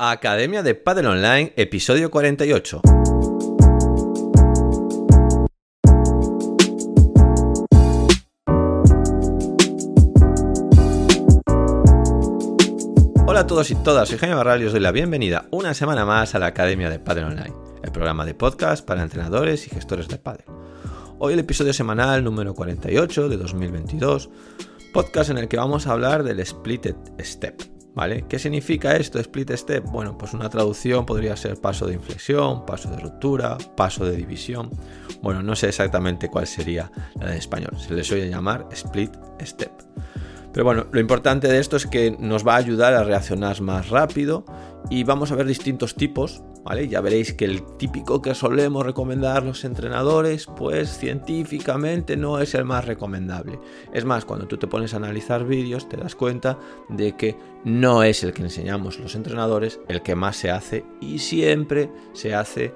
Academia de Padel Online, episodio 48. Hola a todos y todas, soy Jaime Barral y os doy la bienvenida una semana más a la Academia de Padel Online, el programa de podcast para entrenadores y gestores de padel. Hoy el episodio semanal número 48 de 2022, podcast en el que vamos a hablar del Split Step ¿Qué significa esto, split step? Bueno, pues una traducción podría ser paso de inflexión, paso de ruptura, paso de división. Bueno, no sé exactamente cuál sería la de español. Se le suele llamar split step. Pero bueno, lo importante de esto es que nos va a ayudar a reaccionar más rápido y vamos a ver distintos tipos, ¿vale? Ya veréis que el típico que solemos recomendar los entrenadores, pues científicamente no es el más recomendable. Es más, cuando tú te pones a analizar vídeos, te das cuenta de que no es el que enseñamos los entrenadores el que más se hace y siempre se hace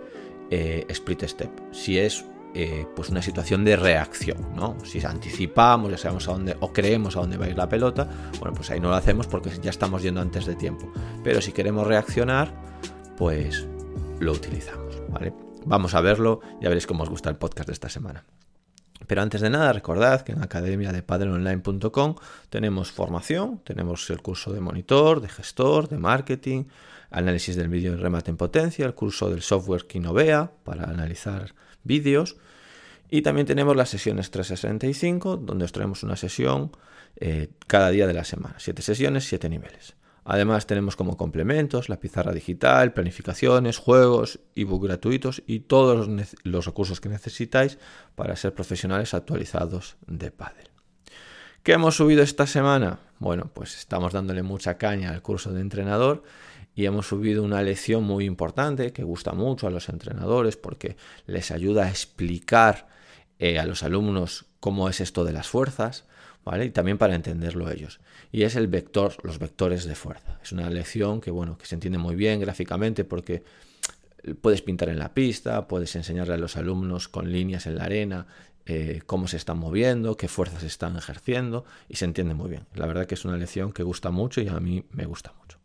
eh, split step. Si es eh, pues una situación de reacción, ¿no? Si anticipamos, ya sabemos a dónde, o creemos a dónde va a ir la pelota, bueno, pues ahí no lo hacemos porque ya estamos yendo antes de tiempo. Pero si queremos reaccionar, pues lo utilizamos, ¿vale? Vamos a verlo, ya veréis cómo os gusta el podcast de esta semana. Pero antes de nada, recordad que en academia de paddelonline.com tenemos formación, tenemos el curso de monitor, de gestor, de marketing, análisis del vídeo y remate en potencia, el curso del software Kinovea para analizar vídeos. Y también tenemos las sesiones 365, donde os traemos una sesión eh, cada día de la semana. Siete sesiones, siete niveles. Además tenemos como complementos la pizarra digital, planificaciones, juegos, ebook gratuitos y todos los, recursos que necesitáis para ser profesionales actualizados de Paddle. ¿Qué hemos subido esta semana? Bueno, pues estamos dándole mucha caña al curso de entrenador y hemos subido una lección muy importante que gusta mucho a los entrenadores porque les ayuda a explicar eh, a los alumnos cómo es esto de las fuerzas, ¿vale? Y también para entenderlo ellos. Y es el vector, los vectores de fuerza. Es una lección que, bueno, que se entiende muy bien gráficamente porque puedes pintar en la pista, puedes enseñarle a los alumnos con líneas en la arena eh, cómo se están moviendo, qué fuerzas están ejerciendo y se entiende muy bien. La verdad que es una lección que gusta mucho y a mí me gusta mucho.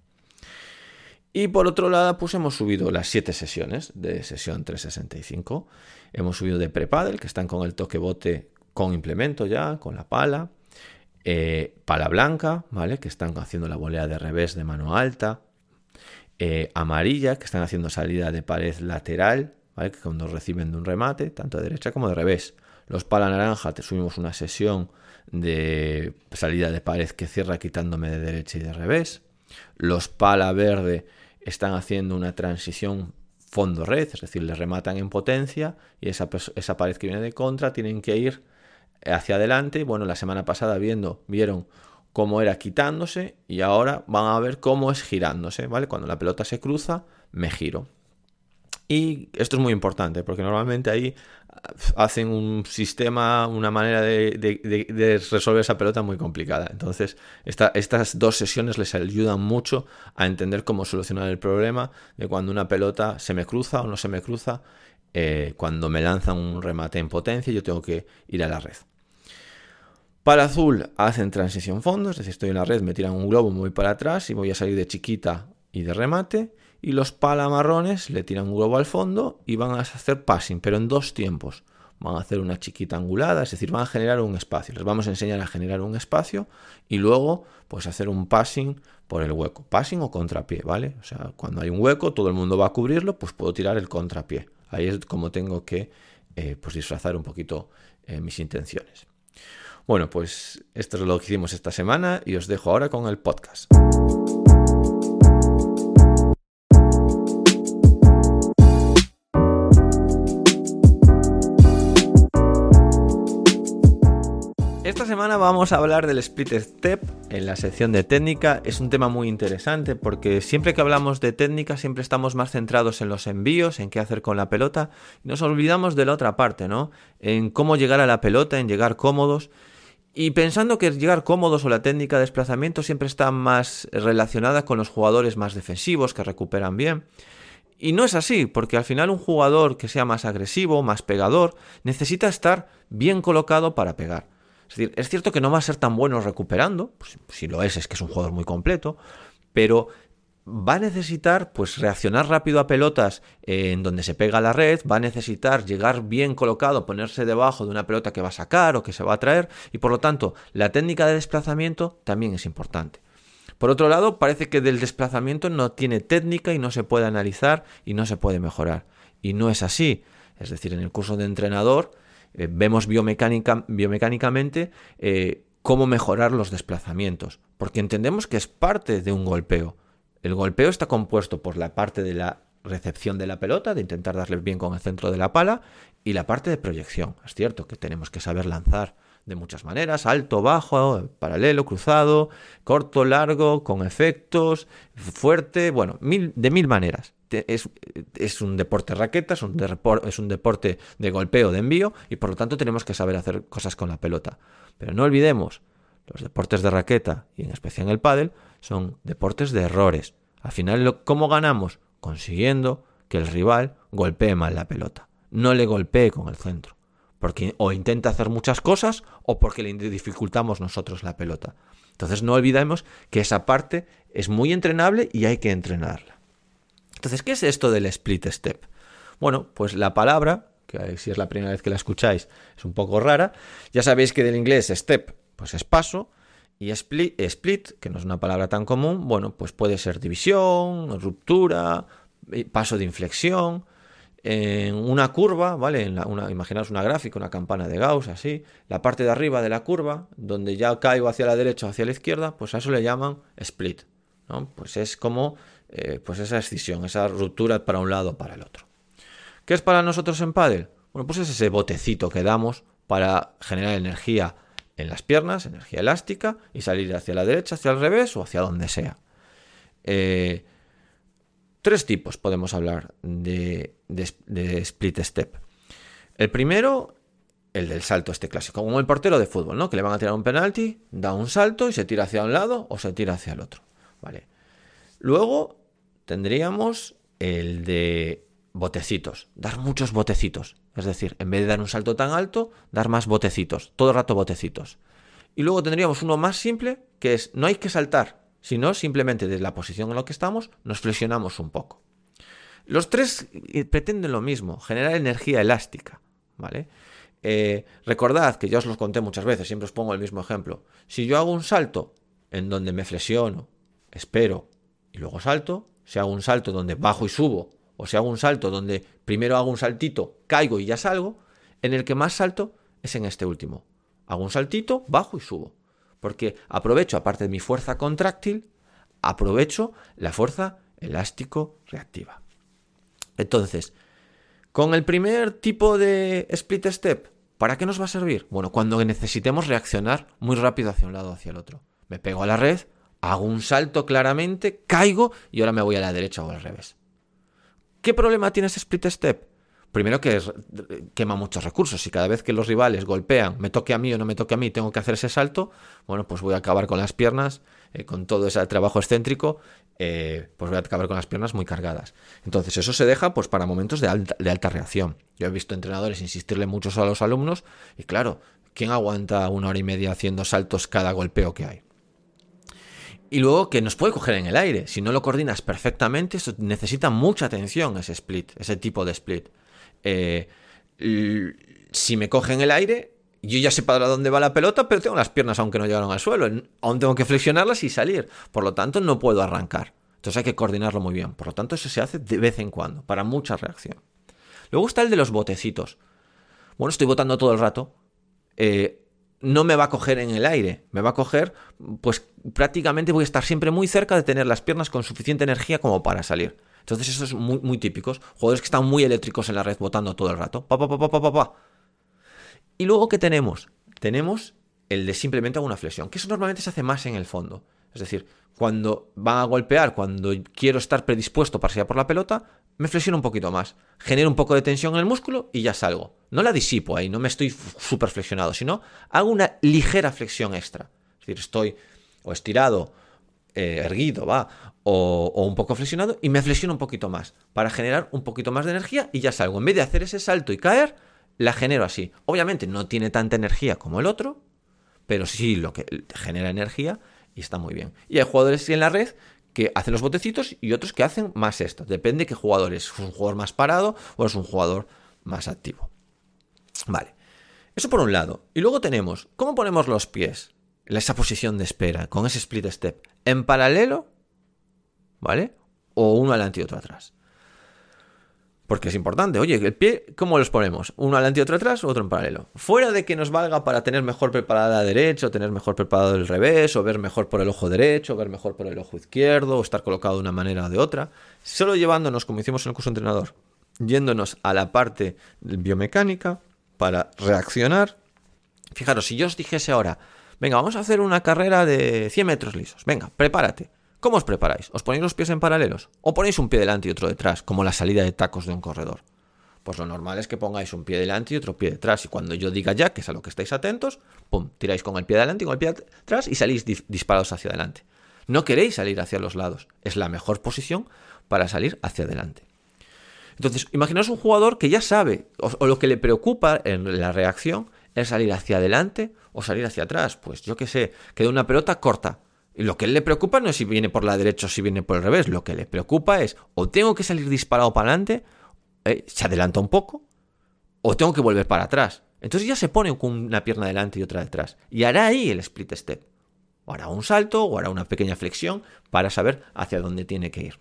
Y por otro lado, pues hemos subido las siete sesiones de sesión 365. Hemos subido de prepadel, que están con el toque bote con implemento ya, con la pala. Eh, pala blanca, ¿vale? Que están haciendo la volea de revés de mano alta. Eh, amarilla, que están haciendo salida de pared lateral. Que cuando reciben de un remate, tanto de derecha como de revés. Los pala naranja, te subimos una sesión de salida de pared que cierra quitándome de derecha y de revés. Los pala verde están haciendo una transición fondo-red, es decir, le rematan en potencia y esa pared que viene de contra tienen que ir hacia adelante. Bueno, la semana pasada viendo, vieron cómo era quitándose y ahora van a ver cómo es girándose, ¿vale? Cuando la pelota se cruza, me giro. Y esto es muy importante porque normalmente ahí hacen un sistema, una manera de, resolver esa pelota muy complicada. Entonces, estas dos sesiones les ayudan mucho a entender cómo solucionar el problema de cuando una pelota se me cruza o no se me cruza. Eh, cuando me lanzan un remate en potencia, yo tengo que ir a la red. Para azul hacen transición fondo, es decir, estoy en la red, me tiran un globo, muy para atrás y voy a salir de chiquita y de remate y los palamarrones le tiran un globo al fondo y van a hacer passing, pero en dos tiempos. Van a hacer una chiquita angulada, es decir, van a generar un espacio. Les vamos a enseñar a generar un espacio y luego pues hacer un passing por el hueco. Passing o contrapié, ¿vale? O sea, cuando hay un hueco, todo el mundo va a cubrirlo, pues puedo tirar el contrapié. Ahí es como tengo que eh, pues disfrazar un poquito eh, mis intenciones. Bueno, pues esto es lo que hicimos esta semana y os dejo ahora con el podcast. Esta semana vamos a hablar del split step en la sección de técnica. Es un tema muy interesante porque siempre que hablamos de técnica siempre estamos más centrados en los envíos, en qué hacer con la pelota nos olvidamos de la otra parte, ¿no? En cómo llegar a la pelota, en llegar cómodos. Y pensando que llegar cómodos o la técnica de desplazamiento siempre está más relacionada con los jugadores más defensivos que recuperan bien. Y no es así, porque al final un jugador que sea más agresivo, más pegador, necesita estar bien colocado para pegar. Es decir, es cierto que no va a ser tan bueno recuperando, pues, si lo es, es que es un jugador muy completo, pero va a necesitar pues reaccionar rápido a pelotas en donde se pega la red, va a necesitar llegar bien colocado, ponerse debajo de una pelota que va a sacar o que se va a traer y por lo tanto la técnica de desplazamiento también es importante. Por otro lado, parece que del desplazamiento no tiene técnica y no se puede analizar y no se puede mejorar. Y no es así. Es decir, en el curso de entrenador eh, vemos biomecánica, biomecánicamente eh, cómo mejorar los desplazamientos, porque entendemos que es parte de un golpeo. El golpeo está compuesto por la parte de la recepción de la pelota, de intentar darle bien con el centro de la pala, y la parte de proyección. Es cierto que tenemos que saber lanzar de muchas maneras, alto, bajo, paralelo, cruzado, corto, largo, con efectos, fuerte, bueno, de mil maneras. Es, es, un deporte raqueta, es un, es un deporte de golpeo, de envío, y por lo tanto tenemos que saber hacer cosas con la pelota. Pero no olvidemos, los deportes de raqueta, y en especial el pádel, son deportes de errores. Al final, ¿cómo ganamos? Consiguiendo que el rival golpee mal la pelota. No le golpee con el centro. Porque o intenta hacer muchas cosas o porque le dificultamos nosotros la pelota. Entonces no olvidemos que esa parte es muy entrenable y hay que entrenarla. Entonces, ¿qué es esto del split step? Bueno, pues la palabra, que si es la primera vez que la escucháis, es un poco rara. Ya sabéis que del inglés step, pues es paso, y split, split, que no es una palabra tan común, bueno, pues puede ser división, ruptura, eh, paso de inflexión. En una curva, ¿vale? En una, imaginaos una gráfica, una campana de Gauss, así. La parte de arriba de la curva, donde ya caigo hacia la derecha o hacia la izquierda, pues a eso le llaman split. Pues es como eh, pues esa escisión, esa ruptura para un lado para el otro. ¿Qué es para nosotros en pádel? Bueno, pues es ese botecito que damos para generar energía en las piernas, energía elástica, y salir hacia la derecha, hacia el revés o hacia donde sea. Eh, tres tipos podemos hablar de, split step. El primero, el del salto este clásico, como el portero de fútbol, ¿no? Que le van a tirar un penalti, da un salto y se tira hacia un lado o se tira hacia el otro. Vale. Luego tendríamos el de botecitos, dar muchos botecitos. Es decir, en vez de dar un salto tan alto, dar más botecitos, todo el rato botecitos. Y luego tendríamos uno más simple, que es no hay que saltar, sino simplemente desde la posición en la que estamos nos flexionamos un poco. Los tres eh, pretenden lo mismo, generar energía elástica, ¿vale? Eh, recordad que ya os los conté muchas veces, siempre os pongo el mismo ejemplo. Si yo hago un salto en donde me flexiono, espero y luego salto, si hago un salto donde bajo y subo o si hago un salto donde primero hago un saltito, caigo y ya salgo, en el que más salto es en este último. Hago un saltito, bajo y subo. Porque aprovecho, aparte de mi fuerza contráctil, aprovecho la fuerza elástico-reactiva. Entonces, con el primer tipo de split step, ¿para qué nos va a servir? Bueno, cuando necesitemos reaccionar muy rápido hacia un lado o hacia el otro. Me pego a la red, hago un salto claramente, caigo y ahora me voy a la derecha o al revés. ¿Qué problema tiene ese split step? Primero que quema muchos recursos y cada vez que los rivales golpean, me toque a mí o no me toque a mí, tengo que hacer ese salto, bueno, pues voy a acabar con las piernas, eh, con todo ese trabajo excéntrico, eh, pues voy a acabar con las piernas muy cargadas. Entonces eso se deja pues para momentos de alta, de alta reacción. Yo he visto entrenadores insistirle mucho a los alumnos y claro, ¿quién aguanta una hora y media haciendo saltos cada golpeo que hay? Y luego que nos puede coger en el aire. Si no lo coordinas perfectamente, eso necesita mucha atención ese split, ese tipo de split. Eh, si me coge en el aire, yo ya sé para dónde va la pelota, pero tengo las piernas aunque no llegaron al suelo. Aún tengo que flexionarlas y salir. Por lo tanto, no puedo arrancar. Entonces hay que coordinarlo muy bien. Por lo tanto, eso se hace de vez en cuando, para mucha reacción. Luego está el de los botecitos. Bueno, estoy botando todo el rato. Eh, no me va a coger en el aire, me va a coger, pues prácticamente voy a estar siempre muy cerca de tener las piernas con suficiente energía como para salir. Entonces eso es muy, muy típicos. Jugadores que están muy eléctricos en la red botando todo el rato. Pa, pa, pa, pa, pa, pa. Y luego, ¿qué tenemos? Tenemos el de simplemente una flexión, que eso normalmente se hace más en el fondo. Es decir, cuando van a golpear, cuando quiero estar predispuesto para salir por la pelota, me flexiono un poquito más, genero un poco de tensión en el músculo y ya salgo. No la disipo ahí, no me estoy súper flexionado, sino hago una ligera flexión extra. Es decir, estoy o estirado, eh, erguido, va, o, o, un poco flexionado y me flexiono un poquito más para generar un poquito más de energía y ya salgo. En vez de hacer ese salto y caer, la genero así. Obviamente no tiene tanta energía como el otro, pero sí lo que genera energía y está muy bien. Y hay jugadores en la red que hacen los botecitos y otros que hacen más esto. Depende de qué jugador es. ¿Es un jugador más parado o es un jugador más activo? Vale. Eso por un lado. Y luego tenemos, ¿cómo ponemos los pies? En esa posición de espera, con ese split step. ¿En paralelo? ¿Vale? O uno adelante y otro atrás. Porque es importante. Oye, el pie, ¿cómo los ponemos? ¿Uno adelante y otro atrás otro en paralelo? Fuera de que nos valga para tener mejor preparada la derecha, o tener mejor preparado el revés, o ver mejor por el ojo derecho, o ver mejor por el ojo izquierdo, o estar colocado de una manera o de otra. Solo llevándonos, como hicimos en el curso entrenador, yéndonos a la parte biomecánica para reaccionar. Fijaros, si yo os dijese ahora, venga, vamos a hacer una carrera de 100 metros lisos. Venga, prepárate. ¿Cómo os preparáis? ¿Os ponéis los pies en paralelos? ¿O ponéis un pie delante y otro detrás, como la salida de tacos de un corredor? Pues lo normal es que pongáis un pie delante y otro pie detrás. Y cuando yo diga ya, que es a lo que estáis atentos, pum, tiráis con el pie delante y con el pie atrás y salís disparados hacia adelante. No queréis salir hacia los lados. Es la mejor posición para salir hacia adelante. Entonces, imaginaos un jugador que ya sabe, o, lo que le preocupa en la reacción es salir hacia adelante o salir hacia atrás. Pues yo qué sé, que de una pelota corta. Lo que él le preocupa no es si viene por la derecha o si viene por el revés. Lo que le preocupa es o tengo que salir disparado para adelante, eh, se adelanta un poco, o tengo que volver para atrás. Entonces ya se pone con una pierna adelante y otra detrás. Y hará ahí el split step. O hará un salto o hará una pequeña flexión para saber hacia dónde tiene que ir.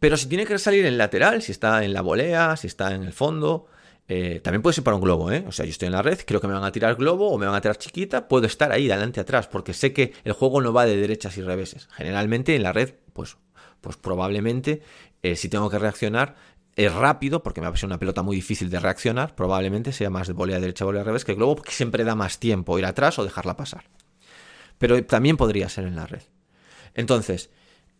Pero si tiene que salir en lateral, si está en la volea, si está en el fondo, eh, también puede ser para un globo, ¿eh? O sea, yo estoy en la red, creo que me van a tirar globo o me van a tirar chiquita, puedo estar ahí, adelante atrás, porque sé que el juego no va de derechas y reveses. Generalmente en la red, pues, pues probablemente, eh, si tengo que reaccionar, es rápido, porque me va a ser una pelota muy difícil de reaccionar, probablemente sea más de volea derecha, volea revés que el globo, porque siempre da más tiempo ir atrás o dejarla pasar. Pero también podría ser en la red. Entonces,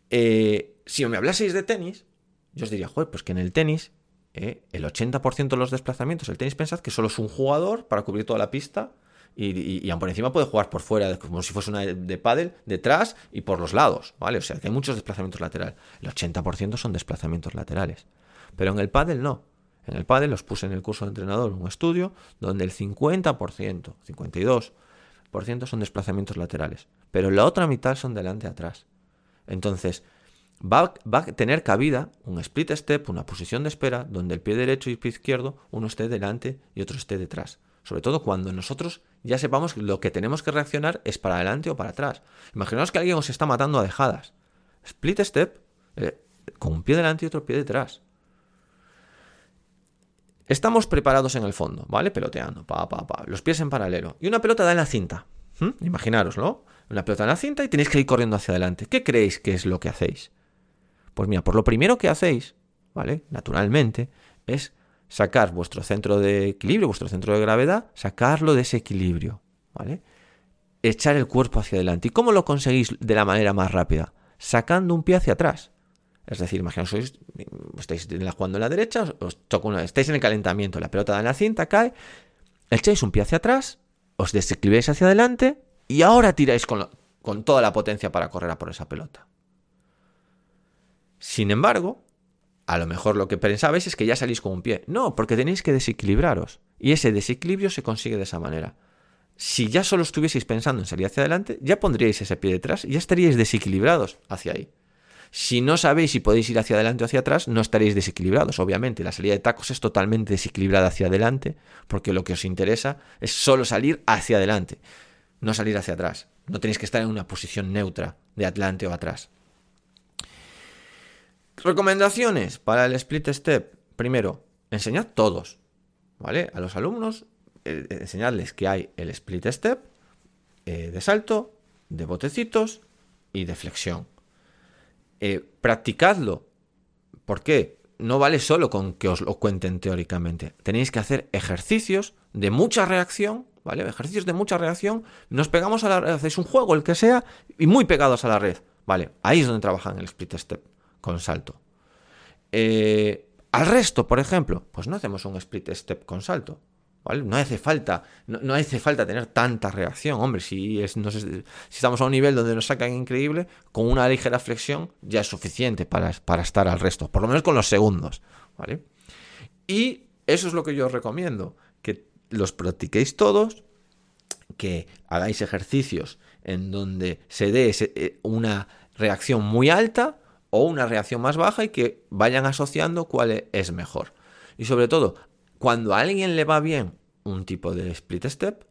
eh, si me hablaseis de tenis, yo os diría, joder, pues que en el tenis ¿eh? el 80% de los desplazamientos, el tenis pensad que solo es un jugador para cubrir toda la pista y, y, por encima puede jugar por fuera, como si fuese una de pádel, detrás y por los lados, ¿vale? O sea, que hay muchos desplazamientos laterales. El 80% son desplazamientos laterales. Pero en el pádel no. En el pádel los puse en el curso de entrenador un estudio donde el 50%, 52% son desplazamientos laterales. Pero la otra mitad son delante atrás. Entonces, va, a tener cabida un split step, una posición de espera, donde el pie derecho y el pie izquierdo, uno esté delante y otro esté detrás. Sobre todo cuando nosotros ya sepamos que lo que tenemos que reaccionar es para adelante o para atrás. Imaginaos que alguien os está matando a dejadas. Split step, eh, con un pie delante y otro pie detrás. Estamos preparados en el fondo, ¿vale? Peloteando, pa, pa, pa. Los pies en paralelo. Y una pelota da en la cinta. ¿Mm? Imaginároslo. Una pelota en la cinta y tenéis que ir corriendo hacia adelante. ¿Qué creéis que es lo que hacéis? Pues mira, por lo primero que hacéis, ¿vale? Naturalmente, es sacar vuestro centro de equilibrio, vuestro centro de gravedad, sacarlo de ese equilibrio, ¿vale? Echar el cuerpo hacia adelante. ¿Y cómo lo conseguís de la manera más rápida? Sacando un pie hacia atrás. Es decir, imaginaos, estáis jugando en la derecha, os toca una, estáis en el calentamiento, la pelota da en la cinta, cae, echáis un pie hacia atrás, os desequilibráis hacia adelante y ahora tiráis con, con toda la potencia para correr a por esa pelota. Sin embargo, a lo mejor lo que pensabais es que ya salís con un pie. No, porque tenéis que desequilibraros. Y ese desequilibrio se consigue de esa manera. Si ya solo estuvieseis pensando en salir hacia adelante, ya pondríais ese pie detrás y ya estaríais desequilibrados hacia ahí. Si no sabéis si podéis ir hacia adelante o hacia atrás, no estaréis desequilibrados. Obviamente, la salida de tacos es totalmente desequilibrada hacia adelante, porque lo que os interesa es solo salir hacia adelante, no salir hacia atrás. No tenéis que estar en una posición neutra de adelante o atrás. Recomendaciones para el split step. Primero, enseñad todos, ¿vale? A los alumnos, eh, enseñadles que hay el split step eh, de salto, de botecitos y de flexión. Eh, practicadlo. ¿Por qué? No vale solo con que os lo cuenten teóricamente. Tenéis que hacer ejercicios de mucha reacción, ¿vale? Ejercicios de mucha reacción. Nos pegamos a la red, hacéis un juego, el que sea, y muy pegados a la red. Vale, ahí es donde trabajan el split step con salto. Eh, al resto, por ejemplo, pues no hacemos un split step con salto. ¿vale? No hace falta, no, hace falta tener tanta reacción. Hombre, si, es, si estamos a un nivel donde nos sacan increíble, con una ligera flexión ya es suficiente para, para estar al resto, por lo menos con los segundos. ¿vale? Y eso es lo que yo os recomiendo, que los practiquéis todos, que hagáis ejercicios en donde se dé eh, una reacción muy alta o una reacción más baja y que vayan asociando cuál es mejor. Y sobre todo, cuando a alguien le va bien un tipo de split step,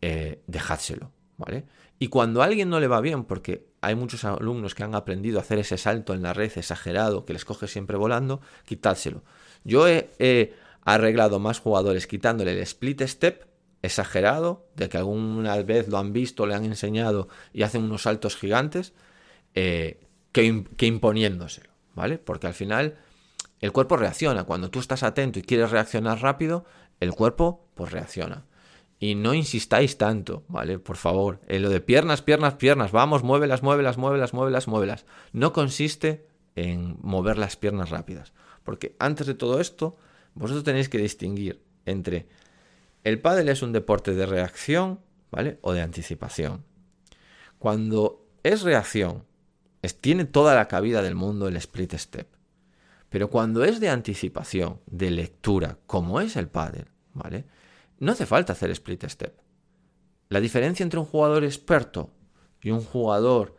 eh, dejádselo, ¿vale? Y cuando a alguien no le va bien, porque hay muchos alumnos que han aprendido a hacer ese salto en la red exagerado que les coge siempre volando, quitádselo. Yo he, arreglado más jugadores quitándole el split step exagerado, de que alguna vez lo han visto, le han enseñado y hacen unos saltos gigantes, eh, que, imponiéndoselo, ¿vale? Porque al final el cuerpo reacciona. Cuando tú estás atento y quieres reaccionar rápido, el cuerpo pues reacciona. Y no insistáis tanto, ¿vale? Por favor. En lo de piernas, piernas, piernas. Vamos, muévelas, muévelas, muévelas, muévelas, muévelas. No consiste en mover las piernas rápidas. Porque antes de todo esto, vosotros tenéis que distinguir entre el pádel es un deporte de reacción, ¿vale? O de anticipación. Cuando es reacción, tiene toda la cabida del mundo el split step. Pero cuando es de anticipación, de lectura, como es el pádel, ¿vale? No hace falta hacer split step. La diferencia entre un jugador experto y un jugador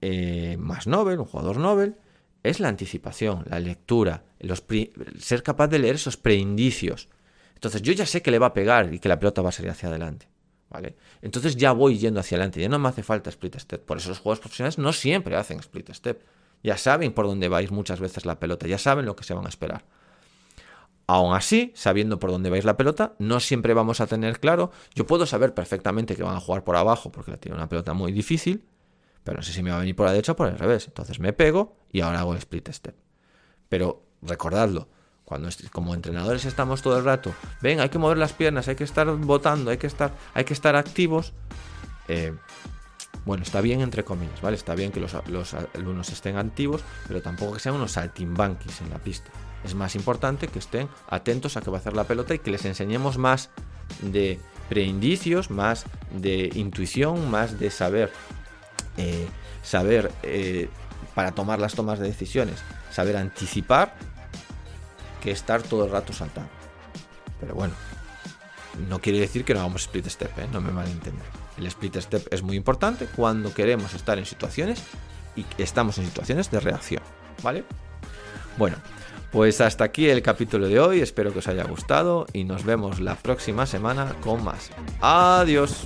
eh, más novel, un jugador novel, es la anticipación, la lectura, ser capaz de leer esos preindicios. Entonces yo ya sé que le va a pegar y que la pelota va a salir hacia adelante. ¿Vale? Entonces ya voy yendo hacia adelante, ya no me hace falta split step. Por eso los jugadores profesionales no siempre hacen split step. Ya saben por dónde vais muchas veces la pelota, ya saben lo que se van a esperar. Aún así, sabiendo por dónde vais la pelota, no siempre vamos a tener claro. Yo puedo saber perfectamente que van a jugar por abajo porque la tiene una pelota muy difícil, pero no sé si me va a venir por la derecha o por el revés. Entonces me pego y ahora hago el split step. Pero recordadlo, cuando como entrenadores estamos todo el rato, ven, hay que mover las piernas, hay que estar votando, hay que estar, hay que estar activos. Eh, bueno, está bien entre comillas, ¿vale? Está bien que los, alumnos estén activos, pero tampoco que sean unos saltimbanquis en la pista. Es más importante que estén atentos a qué va a hacer la pelota y que les enseñemos más de preindicios, más de intuición, más de saber, eh, saber eh, para tomar las tomas de decisiones, saber anticipar que estar todo el rato saltando. Pero bueno, no quiere decir que no hagamos split step, ¿eh? no me malentiendan. El split step es muy importante cuando queremos estar en situaciones y estamos en situaciones de reacción, ¿vale? Bueno, pues hasta aquí el capítulo de hoy, espero que os haya gustado y nos vemos la próxima semana con más. Adiós.